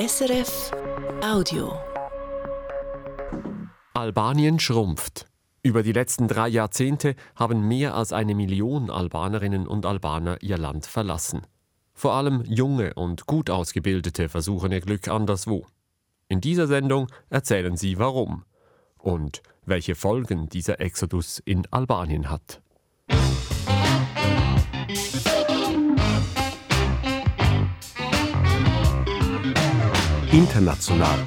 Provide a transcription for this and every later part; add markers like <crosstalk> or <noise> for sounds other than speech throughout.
SRF Audio. Albanien schrumpft. Über die letzten drei Jahrzehnte haben mehr als eine Million Albanerinnen und Albaner ihr Land verlassen. Vor allem junge und gut ausgebildete versuchen ihr Glück anderswo. In dieser Sendung erzählen sie warum und welche Folgen dieser Exodus in Albanien hat. International.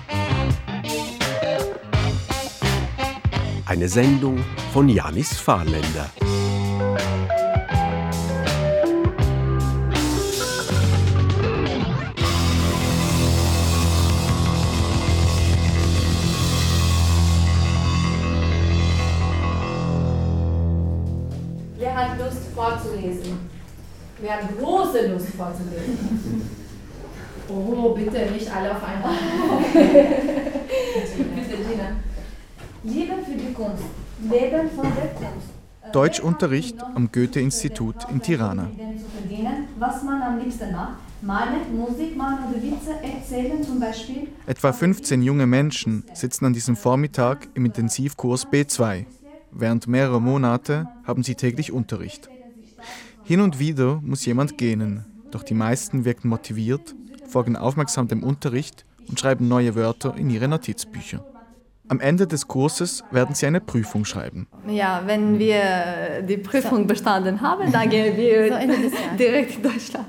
Eine Sendung von Janis Fahrländer. Wer hat Lust vorzulesen? Wer hat große Lust vorzulesen? Oh, bitte nicht alle auf einmal. <laughs> bitte, Gina. Liebe für die Kunst, Leben von der Kunst. Deutschunterricht am Goethe-Institut in Tirana. Was man am liebsten macht. Malen, Musik machen oder Witze erzählen zum Beispiel. Etwa 15 junge Menschen sitzen an diesem Vormittag im Intensivkurs B2. Während mehrerer Monate haben sie täglich Unterricht. Hin und wieder muss jemand gähnen, doch die meisten wirken motiviert, folgen aufmerksam dem Unterricht und schreiben neue Wörter in ihre Notizbücher. Am Ende des Kurses werden sie eine Prüfung schreiben. Ja, wenn wir die Prüfung bestanden haben, dann gehen wir <laughs> So direkt in Deutschland.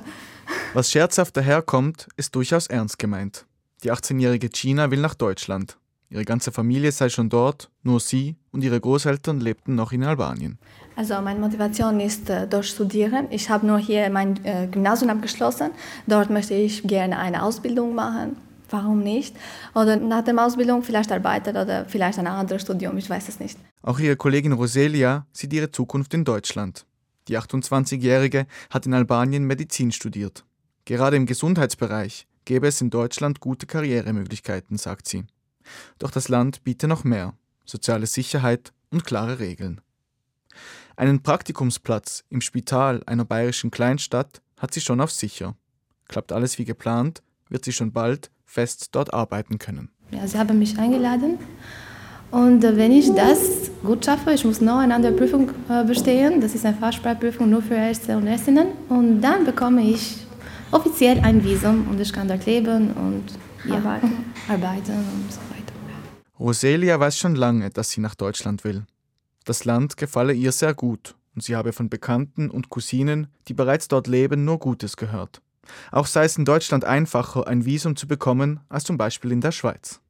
Was scherzhaft daherkommt, ist durchaus ernst gemeint. Die 18-jährige Gina will nach Deutschland. Ihre ganze Familie sei schon dort, nur sie und ihre Großeltern lebten noch in Albanien. Also meine Motivation ist äh, dort studieren. Ich habe nur hier mein äh, Gymnasium abgeschlossen. Dort möchte ich gerne eine Ausbildung machen. Warum nicht? Oder nach der Ausbildung vielleicht arbeiten oder vielleicht ein anderes Studium, ich weiß es nicht. Auch ihre Kollegin Roselia sieht ihre Zukunft in Deutschland. Die 28-Jährige hat in Albanien Medizin studiert. Gerade im Gesundheitsbereich gäbe es in Deutschland gute Karrieremöglichkeiten, sagt sie. Doch das Land biete noch mehr soziale Sicherheit und klare Regeln. Einen Praktikumsplatz im Spital einer bayerischen Kleinstadt hat sie schon auf sicher. Klappt alles wie geplant, wird sie schon bald fest dort arbeiten können. Ja, sie haben mich eingeladen. Und äh, wenn ich das gut schaffe, ich muss noch eine andere Prüfung äh, bestehen. Das ist eine Fachsprachprüfung nur für Ärzte und Ärztinnen. Und dann bekomme ich offiziell ein Visum und ich kann dort leben und ja, Arbeiten. <laughs> arbeiten und so weiter. Roselia weiß schon lange, dass sie nach Deutschland will. Das Land gefalle ihr sehr gut und sie habe von Bekannten und Cousinen, die bereits dort leben, nur Gutes gehört. Auch sei es in Deutschland einfacher, ein Visum zu bekommen, als zum Beispiel in der Schweiz.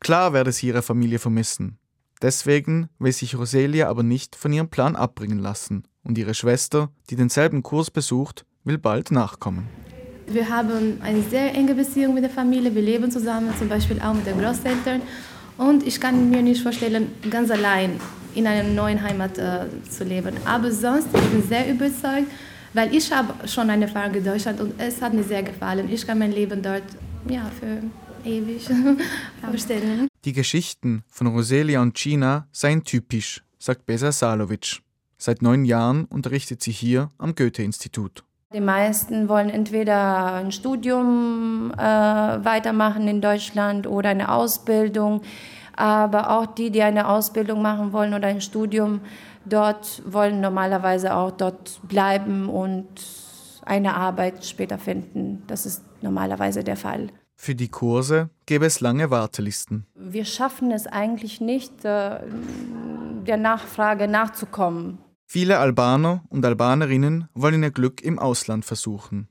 Klar werde sie ihre Familie vermissen. Deswegen will sich Roselia aber nicht von ihrem Plan abbringen lassen und ihre Schwester, die denselben Kurs besucht, will bald nachkommen. Wir haben eine sehr enge Beziehung mit der Familie. Wir leben zusammen, zum Beispiel auch mit den Großeltern. Und ich kann mir nicht vorstellen, ganz allein in einer neuen Heimat äh, zu leben. Aber sonst, ich bin sehr überzeugt, weil ich habe schon eine Erfahrung in Deutschland und es hat mir sehr gefallen. Ich kann mein Leben dort ja, für ewig <laughs> vorstellen. Die Geschichten von Roselia und Gina seien typisch, sagt Besa Salovic. Seit neun Jahren unterrichtet sie hier am Goethe-Institut. Die meisten wollen entweder ein Studium äh, weitermachen in Deutschland oder eine Ausbildung. Aber auch die, die eine Ausbildung machen wollen oder ein Studium, dort wollen normalerweise auch dort bleiben und eine Arbeit später finden. Das ist normalerweise der Fall. Für die Kurse gäbe es lange Wartelisten. Wir schaffen es eigentlich nicht, äh, der Nachfrage nachzukommen. Viele Albaner und Albanerinnen wollen ihr Glück im Ausland versuchen.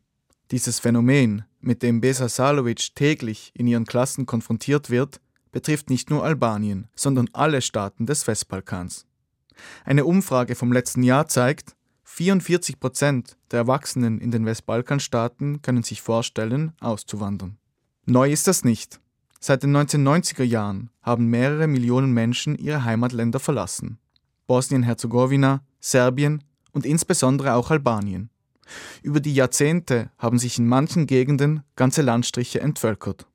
Dieses Phänomen, mit dem Besa Salovic täglich in ihren Klassen konfrontiert wird, betrifft nicht nur Albanien, sondern alle Staaten des Westbalkans. Eine Umfrage vom letzten Jahr zeigt, 44 Prozent der Erwachsenen in den Westbalkanstaaten können sich vorstellen, auszuwandern. Neu ist das nicht. Seit den 1990er Jahren haben mehrere Millionen Menschen ihre Heimatländer verlassen. Bosnien-Herzegowina, Serbien und insbesondere auch Albanien. Über die Jahrzehnte haben sich in manchen Gegenden ganze Landstriche entvölkert.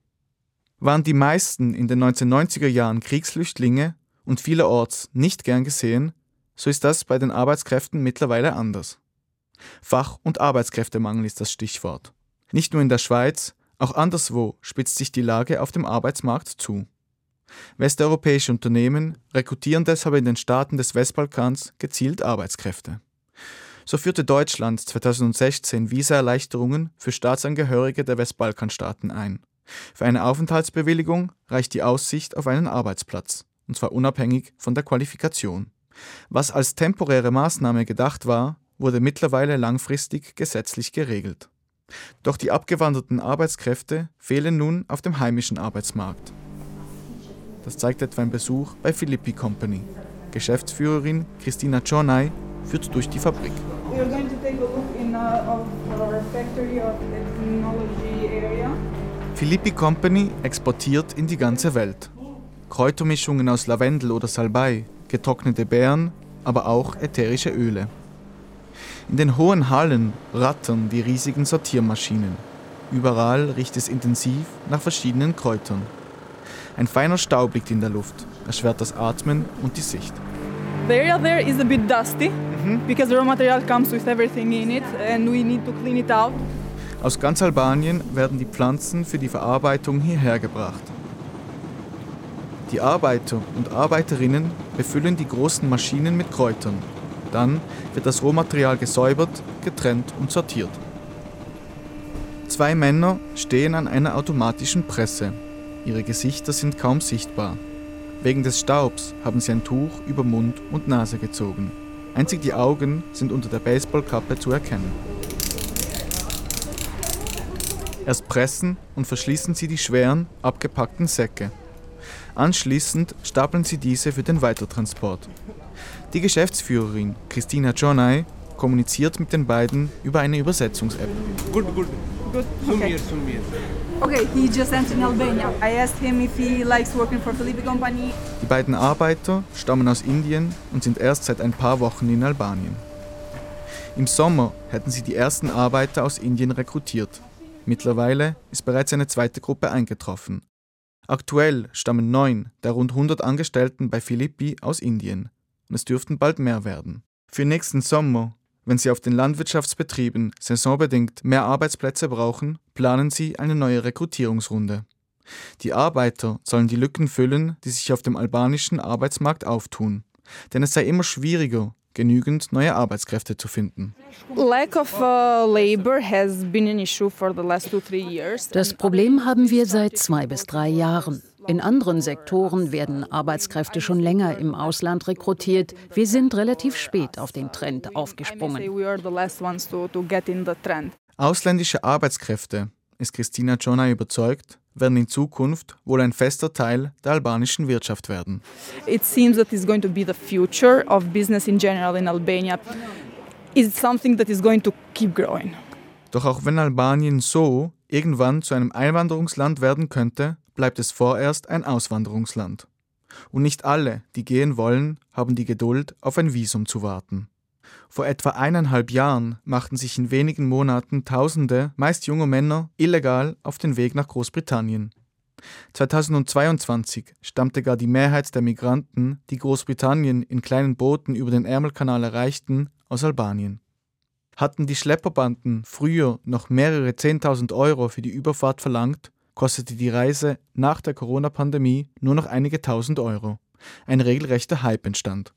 Waren die meisten in den 1990er Jahren Kriegsflüchtlinge und vielerorts nicht gern gesehen, so ist das bei den Arbeitskräften mittlerweile anders. Fach- und Arbeitskräftemangel ist das Stichwort. Nicht nur in der Schweiz, Auch anderswo spitzt sich die Lage auf dem Arbeitsmarkt zu. Westeuropäische Unternehmen rekrutieren deshalb in den Staaten des Westbalkans gezielt Arbeitskräfte. So führte Deutschland 2016 Visaerleichterungen für Staatsangehörige der Westbalkanstaaten ein. Für eine Aufenthaltsbewilligung reicht die Aussicht auf einen Arbeitsplatz, und zwar unabhängig von der Qualifikation. Was als temporäre Maßnahme gedacht war, wurde mittlerweile langfristig gesetzlich geregelt. Doch die abgewanderten Arbeitskräfte fehlen nun auf dem heimischen Arbeitsmarkt. Das zeigt etwa ein Besuch bei Philippi Company. Geschäftsführerin Christina Chonai führt durch die Fabrik. Philippi Company exportiert in die ganze Welt. Kräutermischungen aus Lavendel oder Salbei, getrocknete Beeren, aber auch ätherische Öle. In den hohen Hallen rattern die riesigen Sortiermaschinen. Überall riecht es intensiv nach verschiedenen Kräutern. Ein feiner Staub liegt in der Luft, erschwert das Atmen und die Sicht. The area there is a bit dusty because the raw material comes with everything in it and we need to clean it out. Aus ganz Albanien werden die Pflanzen für die Verarbeitung hierher gebracht. Die Arbeiter und Arbeiterinnen befüllen die großen Maschinen mit Kräutern. Dann wird das Rohmaterial gesäubert, getrennt und sortiert. Zwei Männer stehen an einer automatischen Presse. Ihre Gesichter sind kaum sichtbar. Wegen des Staubs haben sie ein Tuch über Mund und Nase gezogen. Einzig die Augen sind unter der Baseballkappe zu erkennen. Erst pressen und verschließen sie die schweren, abgepackten Säcke. Anschließend stapeln sie diese für den Weitertransport. Die Geschäftsführerin Christina Jonai kommuniziert mit den beiden über eine Übersetzungs-App. Good, good. Good. Okay. Okay, he just entered in Albania. I asked him if he likes working for Philippi Company. Die beiden Arbeiter stammen aus Indien und sind erst seit ein paar Wochen in Albanien. Im Sommer hätten sie die ersten Arbeiter aus Indien rekrutiert. Mittlerweile ist bereits eine zweite Gruppe eingetroffen. Aktuell stammen neun der rund 100 Angestellten bei Philippi aus Indien und es dürften bald mehr werden. Für nächsten Sommer, wenn sie auf den Landwirtschaftsbetrieben saisonbedingt mehr Arbeitsplätze brauchen, planen sie eine neue Rekrutierungsrunde. Die Arbeiter sollen die Lücken füllen, die sich auf dem albanischen Arbeitsmarkt auftun. Denn es sei immer schwieriger, genügend neue Arbeitskräfte zu finden. Das Problem haben wir seit zwei bis drei Jahren. In anderen Sektoren werden Arbeitskräfte schon länger im Ausland rekrutiert. Wir sind relativ spät auf den Trend aufgesprungen. Ausländische Arbeitskräfte, ist Christina Jona überzeugt, werden in Zukunft wohl ein fester Teil der albanischen Wirtschaft werden. It seems that it's going to be the future of business in general in Albania. It's something that is going to keep growing. Doch auch wenn Albanien so irgendwann zu einem Einwanderungsland werden könnte, bleibt es vorerst ein Auswanderungsland. Und nicht alle, die gehen wollen, haben die Geduld, auf ein Visum zu warten. Vor etwa eineinhalb Jahren machten sich in wenigen Monaten Tausende, meist junge Männer, illegal auf den Weg nach Großbritannien. 2022 stammte gar die Mehrheit der Migranten, die Großbritannien in kleinen Booten über den Ärmelkanal erreichten, aus Albanien. Hatten die Schlepperbanden früher noch mehrere Zehntausend Euro für die Überfahrt verlangt, kostete die Reise nach der Corona-Pandemie nur noch einige tausend Euro. Ein regelrechter Hype entstand.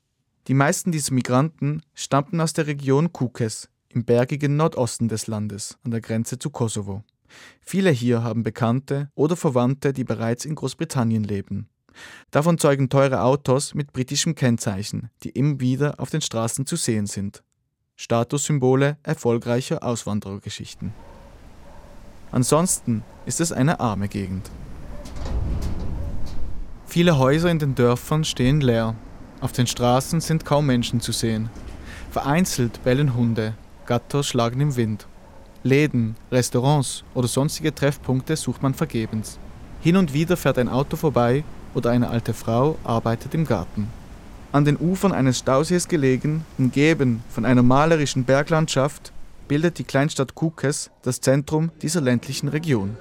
Die meisten dieser Migranten stammten aus der Region Kukes im bergigen Nordosten des Landes an der Grenze zu Kosovo. Viele hier haben Bekannte oder Verwandte, die bereits in Großbritannien leben. Davon zeugen teure Autos mit britischem Kennzeichen, die immer wieder auf den Straßen zu sehen sind. Statussymbole erfolgreicher Auswanderergeschichten. Ansonsten ist es eine arme Gegend. Viele Häuser in den Dörfern stehen leer. Auf den Straßen sind kaum Menschen zu sehen. Vereinzelt bellen Hunde, Gatter schlagen im Wind. Läden, Restaurants oder sonstige Treffpunkte sucht man vergebens. Hin und wieder fährt ein Auto vorbei oder eine alte Frau arbeitet im Garten. An den Ufern eines Stausees gelegen, umgeben von einer malerischen Berglandschaft, bildet die Kleinstadt Kukes das Zentrum dieser ländlichen Region.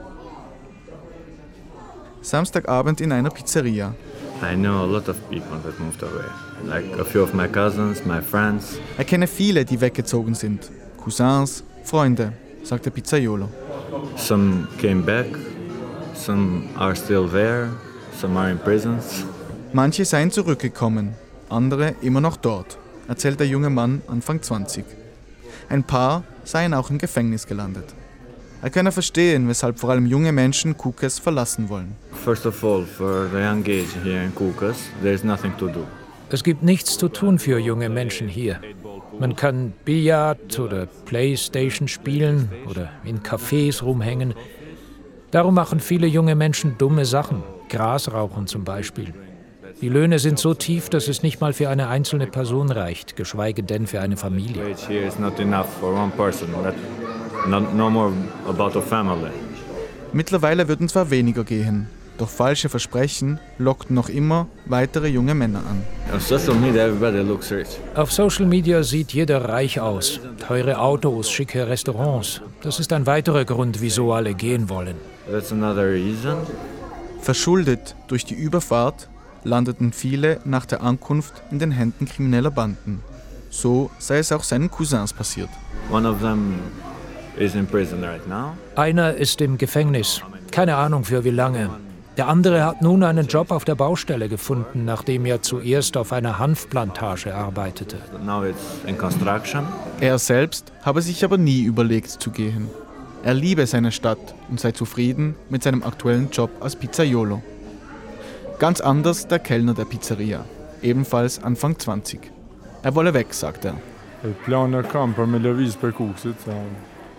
Samstagabend in einer Pizzeria. I know a lot of people that moved away. Like a few of my cousins, my friends. Er kenne viele, die weggezogen sind. Cousins, Freunde, sagt der Pizzaiolo. Some came back, some are still there, some are in prisons. Manche seien zurückgekommen, andere immer noch dort, erzählt der junge Mann Anfang 20. Ein paar seien auch im Gefängnis gelandet. Er könne verstehen, weshalb vor allem junge Menschen Kukes verlassen wollen. First of all, for the young age here in Kukas, there's nothing to do. Es gibt nichts zu tun für junge Menschen hier. Man kann Billard oder Playstation spielen oder in Cafés rumhängen. Darum machen viele junge Menschen dumme Sachen, Gras rauchen zum Beispiel. Die Löhne sind so tief, dass es nicht mal für eine einzelne Person reicht, geschweige denn für eine Familie. Not no more about a family. Mittlerweile würden zwar weniger gehen, doch falsche Versprechen lockten noch immer weitere junge Männer an. On social media, everybody looks rich. Auf Social Media sieht jeder reich aus. Teure Autos, schicke Restaurants. Das ist ein weiterer Grund, wieso alle gehen wollen. That's another reason. Verschuldet durch die Überfahrt landeten viele nach der Ankunft in den Händen krimineller Banden. So sei es auch seinen Cousins passiert. One of them Einer ist im Gefängnis. Keine Ahnung für wie lange. Der andere hat nun einen Job auf der Baustelle gefunden, nachdem er zuerst auf einer Hanfplantage arbeitete. Er selbst habe sich aber nie überlegt zu gehen. Er liebe seine Stadt und sei zufrieden mit seinem aktuellen Job als Pizzaiolo. Ganz anders der Kellner der Pizzeria, ebenfalls Anfang 20. Er wolle weg, sagt er.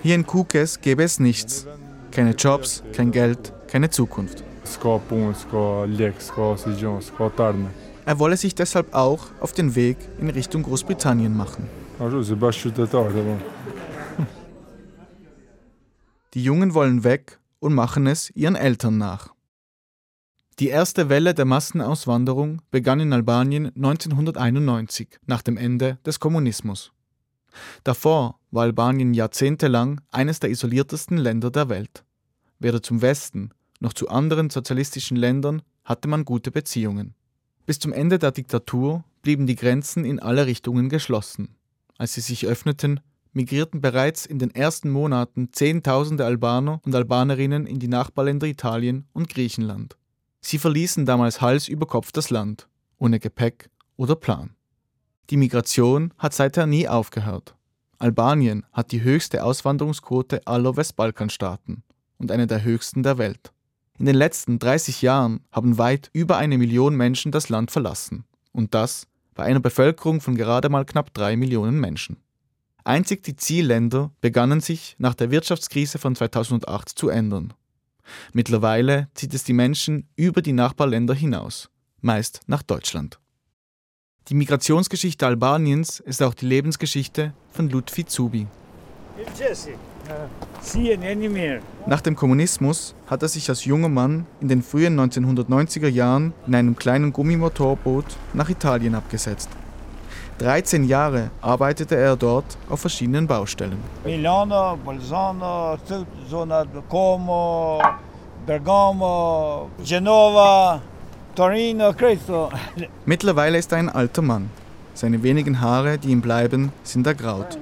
Hier in Kukes gäbe es nichts. Keine Jobs, kein Geld, keine Zukunft. Er wolle sich deshalb auch auf den Weg in Richtung Großbritannien machen. Die Jungen wollen weg und machen es ihren Eltern nach. Die erste Welle der Massenauswanderung begann in Albanien 1991 nach dem Ende des Kommunismus. Davor war Albanien jahrzehntelang eines der isoliertesten Länder der Welt. Weder zum Westen noch zu anderen sozialistischen Ländern hatte man gute Beziehungen. Bis zum Ende der Diktatur blieben die Grenzen in alle Richtungen geschlossen. Als sie sich öffneten, migrierten bereits in den ersten Monaten Zehntausende Albaner und Albanerinnen in die Nachbarländer Italien und Griechenland. Sie verließen damals Hals über Kopf das Land, ohne Gepäck oder Plan. Die Migration hat seither nie aufgehört. Albanien hat die höchste Auswanderungsquote aller Westbalkanstaaten und eine der höchsten der Welt. In den letzten 30 Jahren haben weit über eine Million Menschen das Land verlassen. Und das bei einer Bevölkerung von gerade mal knapp drei Millionen Menschen. Einzig die Zielländer begannen sich nach der Wirtschaftskrise von 2008 zu ändern. Mittlerweile zieht es die Menschen über die Nachbarländer hinaus, meist nach Deutschland. Die Migrationsgeschichte Albaniens ist auch die Lebensgeschichte von Lutfi Zubi. Nach dem Kommunismus hat er sich als junger Mann in den frühen 1990er Jahren in einem kleinen Gummimotorboot nach Italien abgesetzt. 13 Jahre arbeitete er dort auf verschiedenen Baustellen. Milano, Bolzano, zona Como, Bergamo, Genova, Torino, Cristo. Mittlerweile ist er ein alter Mann. Seine wenigen Haare, die ihm bleiben, sind ergraut.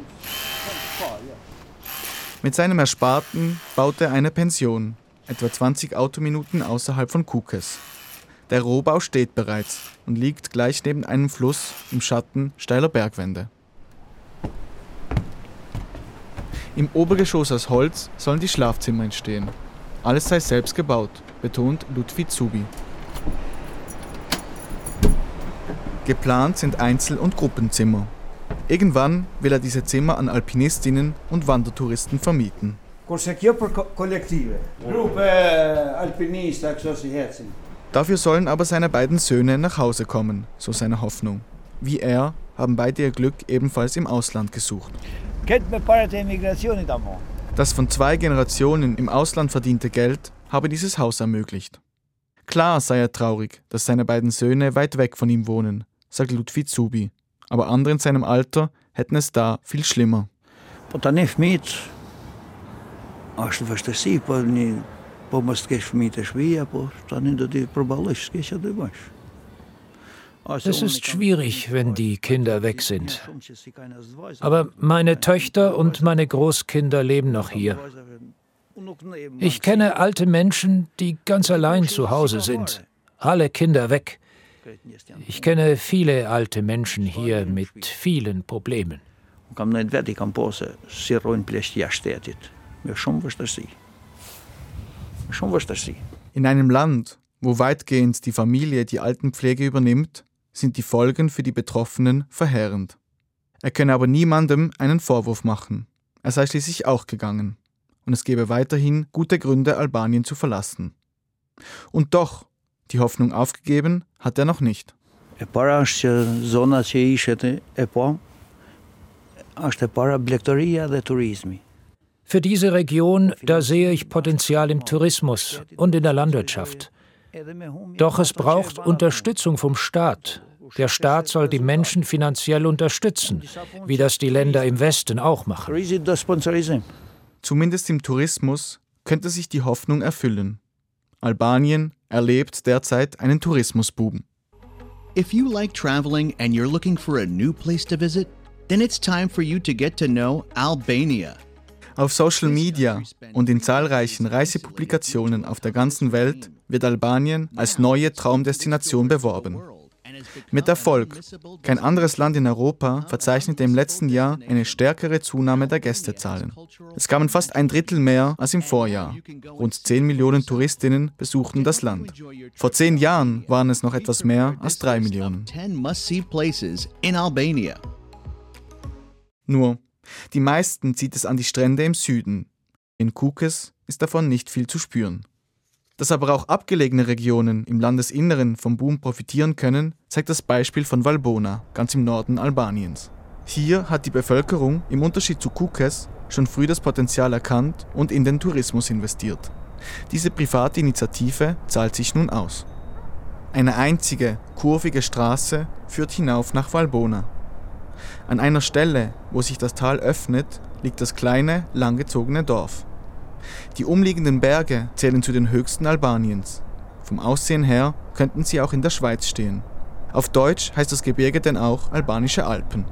Mit seinem Ersparten baut er eine Pension, etwa 20 Autominuten außerhalb von Kukes. Der Rohbau steht bereits und liegt gleich neben einem Fluss im Schatten steiler Bergwände. Im Obergeschoss aus Holz sollen die Schlafzimmer entstehen. Alles sei selbst gebaut, betont Ludwig Zubi. Geplant sind Einzel- und Gruppenzimmer. Irgendwann will er diese Zimmer an Alpinistinnen und Wandertouristen vermieten. Dafür sollen aber seine beiden Söhne nach Hause kommen, so seine Hoffnung. Wie er haben beide ihr Glück ebenfalls im Ausland gesucht. Das von zwei Generationen im Ausland verdiente Geld habe dieses Haus ermöglicht. Klar sei er traurig, dass seine beiden Söhne weit weg von ihm wohnen, sagt Ludwig Zubi. Aber andere in seinem Alter hätten es da viel schlimmer. Es ist schwierig, wenn die Kinder weg sind. Aber meine Töchter und meine Großkinder leben noch hier. Ich kenne alte Menschen, die ganz allein zu Hause sind. Alle Kinder weg. Ich kenne viele alte Menschen hier mit vielen Problemen. In einem Land, wo weitgehend die Familie die Altenpflege übernimmt, sind die Folgen für die Betroffenen verheerend. Er könne aber niemandem einen Vorwurf machen. Er sei schließlich auch gegangen. Und es gebe weiterhin gute Gründe, Albanien zu verlassen. Und doch, die Hoffnung aufgegeben hat er noch nicht. E e e. Für diese Region, da sehe ich Potenzial im Tourismus und in der Landwirtschaft. Doch es braucht Unterstützung vom Staat. Der Staat soll die Menschen finanziell unterstützen, wie das die Länder im Westen auch machen. Zumindest im Tourismus könnte sich die Hoffnung erfüllen. Albanien erlebt derzeit einen Tourismusbuben. If you like traveling and you're looking for a new place to visit, then it's time for you to get to know Albania. Auf Social Media und in zahlreichen Reisepublikationen auf der ganzen Welt wird Albanien als neue Traumdestination beworben. Mit Erfolg. Kein anderes Land in Europa verzeichnete im letzten Jahr eine stärkere Zunahme der Gästezahlen. Es kamen fast ein Drittel mehr als im Vorjahr. Rund 10 Millionen Touristinnen besuchten das Land. Vor zehn Jahren waren es noch etwas mehr als drei Millionen. Nur, die meisten zieht es an die Strände im Süden. In Kukes ist davon nicht viel zu spüren. Dass aber auch abgelegene Regionen im Landesinneren vom Boom profitieren können, zeigt das Beispiel von Valbona, ganz im Norden Albaniens. Hier hat die Bevölkerung im Unterschied zu Kukes schon früh das Potenzial erkannt und in den Tourismus investiert. Diese private Initiative zahlt sich nun aus. Eine einzige, kurvige Straße führt hinauf nach Valbona. An einer Stelle, wo sich das Tal öffnet, liegt das kleine, langgezogene Dorf. Die umliegenden Berge zählen zu den höchsten Albaniens. Vom Aussehen her könnten sie auch in der Schweiz stehen. Auf Deutsch heißt das Gebirge denn auch albanische Alpen.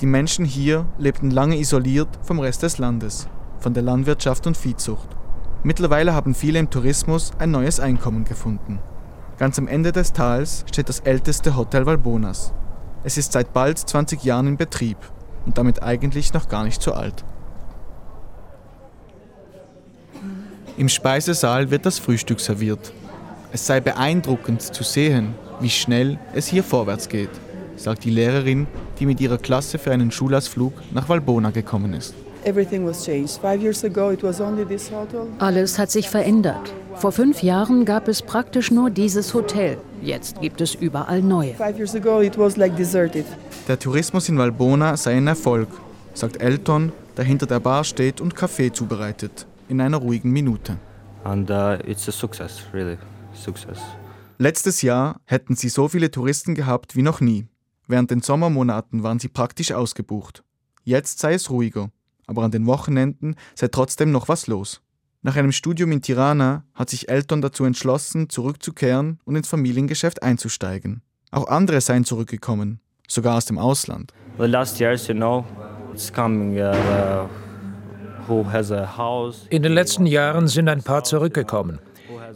Die Menschen hier lebten lange isoliert vom Rest des Landes, von der Landwirtschaft und Viehzucht. Mittlerweile haben viele im Tourismus ein neues Einkommen gefunden. Ganz am Ende des Tals steht das älteste Hotel Valbonas. Es ist seit bald 20 Jahren in Betrieb und damit eigentlich noch gar nicht so alt. Im Speisesaal wird das Frühstück serviert. Es sei beeindruckend zu sehen, wie schnell es hier vorwärts geht, sagt die Lehrerin, die mit ihrer Klasse für einen Schulausflug nach Valbona gekommen ist. Alles hat sich verändert. Vor fünf Jahren gab es praktisch nur dieses Hotel. Jetzt gibt es überall neue. Der Tourismus in Valbona sei ein Erfolg, sagt Elton, der hinter der Bar steht und Kaffee zubereitet in einer ruhigen Minute. And uh, it's a success, really, success. Letztes Jahr hätten sie so viele Touristen gehabt wie noch nie. Während den Sommermonaten waren sie praktisch ausgebucht. Jetzt sei es ruhiger, aber an den Wochenenden sei trotzdem noch was los. Nach einem Studium in Tirana hat sich Elton dazu entschlossen, zurückzukehren und ins Familiengeschäft einzusteigen. Auch andere seien zurückgekommen, sogar aus dem Ausland. The last years, you know, it's coming uh, in den letzten Jahren sind ein paar zurückgekommen.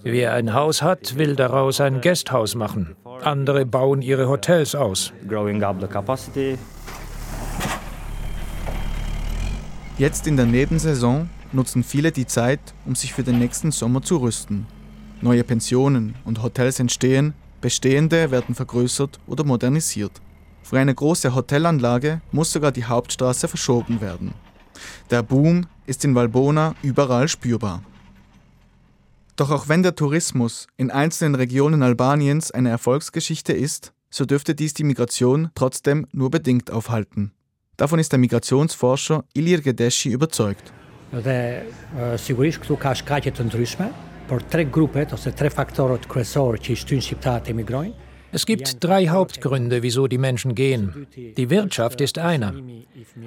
Wer ein Haus hat, will daraus ein Gasthaus machen. Andere bauen ihre Hotels aus. Jetzt in der Nebensaison nutzen viele die Zeit, um sich für den nächsten Sommer zu rüsten. Neue Pensionen und Hotels entstehen, bestehende werden vergrößert oder modernisiert. Für eine große Hotelanlage muss sogar die Hauptstraße verschoben werden. Der Boom ist in Valbona überall spürbar. Doch auch wenn der Tourismus in einzelnen Regionen Albaniens eine Erfolgsgeschichte ist, so dürfte dies die Migration trotzdem nur bedingt aufhalten. Davon ist der Migrationsforscher Ilir Gedeschi überzeugt. Dhe sigurisht këtu ka shkaqe të ndryshme, por tre grupet ose tre faktorët kryesorë që i shtyn shqiptarët emigrojnë. Es gibt drei Hauptgründe, wieso die Menschen gehen. Die Wirtschaft ist einer.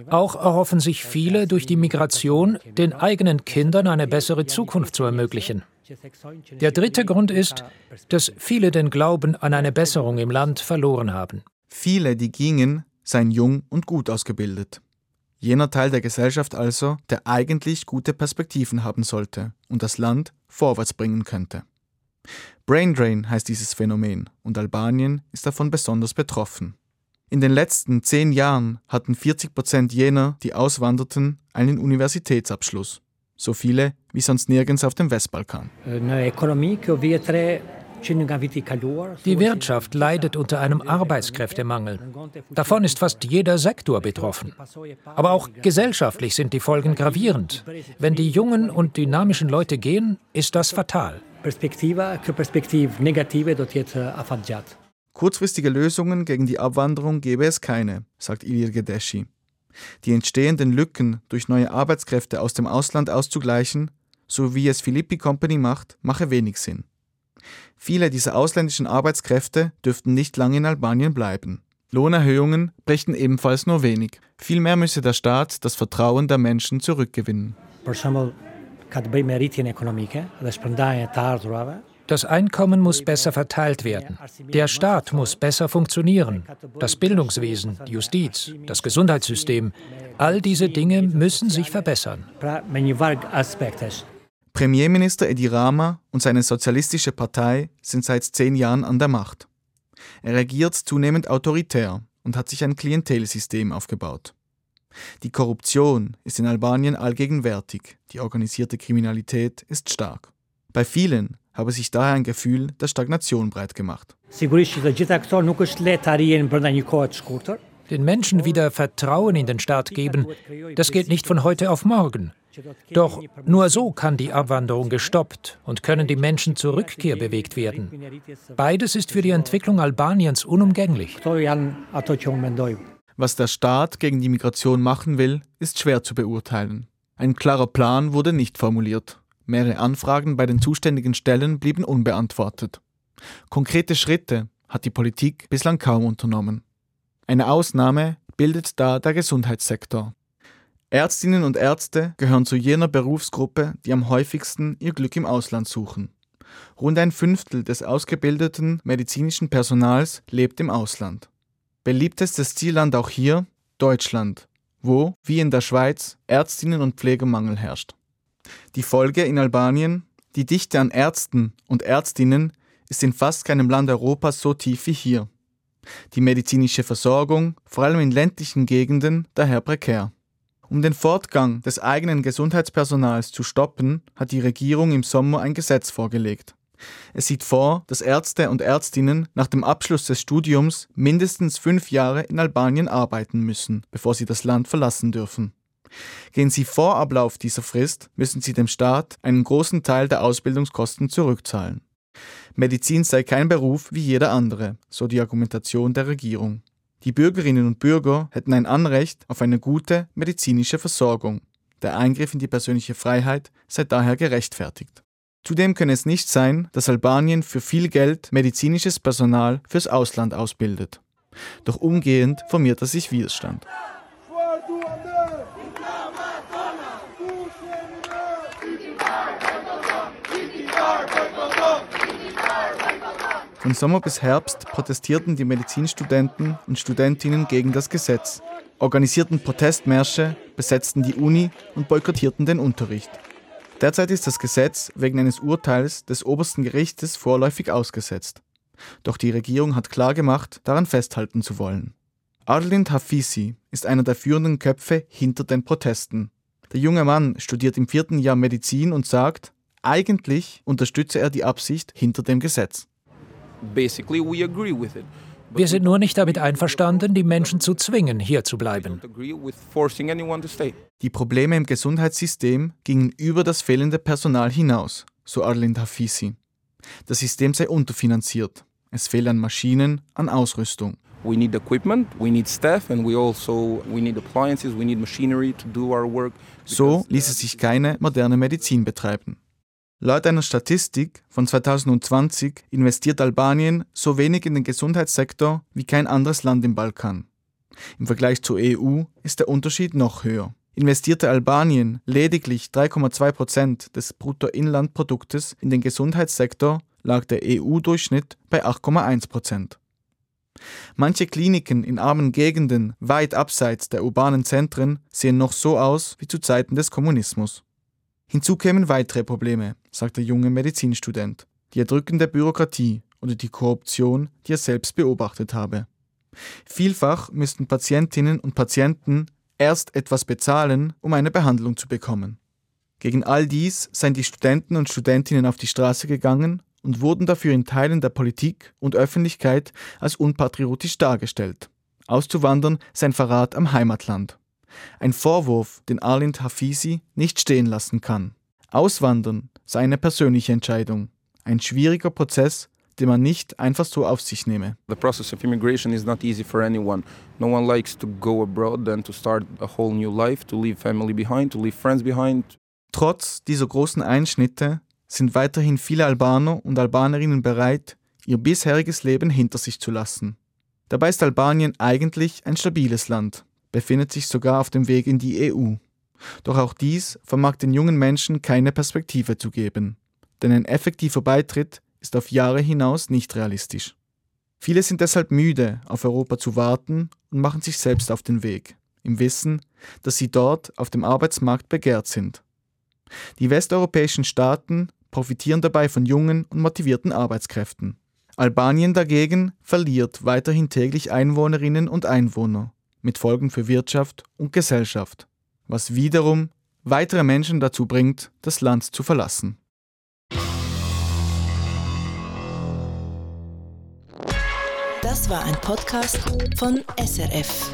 Auch erhoffen sich viele durch die Migration, den eigenen Kindern eine bessere Zukunft zu ermöglichen. Der dritte Grund ist, dass viele den Glauben an eine Besserung im Land verloren haben. Viele, die gingen, seien jung und gut ausgebildet. Jener Teil der Gesellschaft also, der eigentlich gute Perspektiven haben sollte und das Land vorwärts bringen könnte. Braindrain heißt dieses Phänomen und Albanien ist davon besonders betroffen. In den letzten zehn Jahren hatten 40 Prozent jener, die auswanderten, einen Universitätsabschluss. So viele wie sonst nirgends auf dem Westbalkan. Die Wirtschaft leidet unter einem Arbeitskräftemangel. Davon ist fast jeder Sektor betroffen. Aber auch gesellschaftlich sind die Folgen gravierend. Wenn die jungen und dynamischen Leute gehen, ist das fatal. Kurzfristige Lösungen gegen die Abwanderung gäbe es keine, sagt Ilir Gedeschi. Die entstehenden Lücken durch neue Arbeitskräfte aus dem Ausland auszugleichen, so wie es Filippi Company macht, mache wenig Sinn. Viele dieser ausländischen Arbeitskräfte dürften nicht lange in Albanien bleiben. Lohnerhöhungen brächten ebenfalls nur wenig. Vielmehr müsse der Staat das Vertrauen der Menschen zurückgewinnen. Das Einkommen muss besser verteilt werden. Der Staat muss besser funktionieren. Das Bildungswesen, die Justiz, das Gesundheitssystem, all diese Dinge müssen sich verbessern. Premierminister Edi Rama und seine sozialistische Partei sind seit zehn Jahren an der Macht. Er regiert zunehmend autoritär und hat sich ein Klientelsystem aufgebaut. Die Korruption ist in Albanien allgegenwärtig, die organisierte Kriminalität ist stark. Bei vielen habe sich daher ein Gefühl der Stagnation breit gemacht. Den Menschen wieder Vertrauen in den Staat geben, das geht nicht von heute auf morgen. Doch nur so kann die Abwanderung gestoppt und können die Menschen zur Rückkehr bewegt werden. Beides ist für die Entwicklung Albaniens unumgänglich. Was der Staat gegen die Migration machen will, ist schwer zu beurteilen. Ein klarer Plan wurde nicht formuliert. Mehrere Anfragen bei den zuständigen Stellen blieben unbeantwortet. Konkrete Schritte hat die Politik bislang kaum unternommen. Eine Ausnahme bildet da der Gesundheitssektor. Ärztinnen und Ärzte gehören zu jener Berufsgruppe, die am häufigsten ihr Glück im Ausland suchen. Rund ein Fünftel des ausgebildeten medizinischen Personals lebt im Ausland. Beliebtestes Zielland auch hier Deutschland, wo, wie in der Schweiz, Ärztinnen und Pflegemangel herrscht. Die Folge in Albanien, die Dichte an Ärzten und Ärztinnen ist in fast keinem Land Europas so tief wie hier. Die medizinische Versorgung, vor allem in ländlichen Gegenden, daher prekär. Um den Fortgang des eigenen Gesundheitspersonals zu stoppen, hat die Regierung im Sommer ein Gesetz vorgelegt. Es sieht vor, dass Ärzte und Ärztinnen nach dem Abschluss des Studiums mindestens fünf Jahre in Albanien arbeiten müssen, bevor sie das Land verlassen dürfen. Gehen sie vor Ablauf dieser Frist, müssen sie dem Staat einen großen Teil der Ausbildungskosten zurückzahlen. Medizin sei kein Beruf wie jeder andere, so die Argumentation der Regierung. Die Bürgerinnen und Bürger hätten ein Anrecht auf eine gute medizinische Versorgung. Der Eingriff in die persönliche Freiheit sei daher gerechtfertigt. Zudem könne es nicht sein, dass Albanien für viel Geld medizinisches Personal fürs Ausland ausbildet. Doch umgehend formiert er sich Widerstand. Von Sommer bis Herbst protestierten die Medizinstudenten und Studentinnen gegen das Gesetz, organisierten Protestmärsche, besetzten die Uni und boykottierten den Unterricht. Derzeit ist das Gesetz wegen eines Urteils des obersten Gerichtes vorläufig ausgesetzt. Doch die Regierung hat klargemacht, daran festhalten zu wollen. Arlind Hafisi ist einer der führenden Köpfe hinter den Protesten. Der junge Mann studiert im vierten Jahr Medizin und sagt, eigentlich unterstütze er die Absicht hinter dem Gesetz. Wir sind nur nicht damit einverstanden, die Menschen zu zwingen, hier zu bleiben. Die Probleme im Gesundheitssystem gingen über das fehlende Personal hinaus, so Arlind Hafisi. Das System sei unterfinanziert. Es fehle an Maschinen, an Ausrüstung. We need equipment, we need staff and we also we need appliances, we need machinery to do our work. So ließe sich keine moderne Medizin betreiben. Laut einer Statistik von 2020 investiert Albanien so wenig in den Gesundheitssektor wie kein anderes Land im Balkan. Im Vergleich zur EU ist der Unterschied noch höher. Investierte Albanien lediglich 3,2 Prozent des Bruttoinlandproduktes in den Gesundheitssektor, lag der EU-Durchschnitt bei 8,1 Prozent. Manche Kliniken in armen Gegenden weit abseits der urbanen Zentren sehen noch so aus wie zu Zeiten des Kommunismus. Hinzu kämen weitere Probleme, sagt der junge Medizinstudent, die erdrückende Bürokratie oder die Korruption, die er selbst beobachtet habe. Vielfach müssten Patientinnen und Patienten erst etwas bezahlen, um eine Behandlung zu bekommen. Gegen all dies seien die Studenten und Studentinnen auf die Straße gegangen und wurden dafür in Teilen der Politik und Öffentlichkeit als unpatriotisch dargestellt. Auszuwandern sei ein Verrat am Heimatland. Ein Vorwurf, den Arlind Hafizi nicht stehen lassen kann. Auswandern sei eine persönliche Entscheidung, ein schwieriger Prozess, den man nicht einfach so auf sich nehme. The process of immigration is not easy for anyone. No one likes to go abroad and to start a whole new life, to leave family behind, to leave friends behind. Trotz dieser großen Einschnitte sind weiterhin viele Albaner und Albanerinnen bereit, ihr bisheriges Leben hinter sich zu lassen. Dabei ist Albanien eigentlich ein stabiles Land, befindet sich sogar auf dem Weg in die EU. Doch auch dies vermag den jungen Menschen keine Perspektive zu geben, denn ein effektiver Beitritt ist auf Jahre hinaus nicht realistisch. Viele sind deshalb müde, auf Europa zu warten und machen sich selbst auf den Weg, im Wissen, dass sie dort auf dem Arbeitsmarkt begehrt sind. Die westeuropäischen Staaten profitieren dabei von jungen und motivierten Arbeitskräften. Albanien dagegen verliert weiterhin täglich Einwohnerinnen und Einwohner, mit Folgen für Wirtschaft und Gesellschaft, was wiederum weitere Menschen dazu bringt, das Land zu verlassen. Das war ein Podcast von SRF.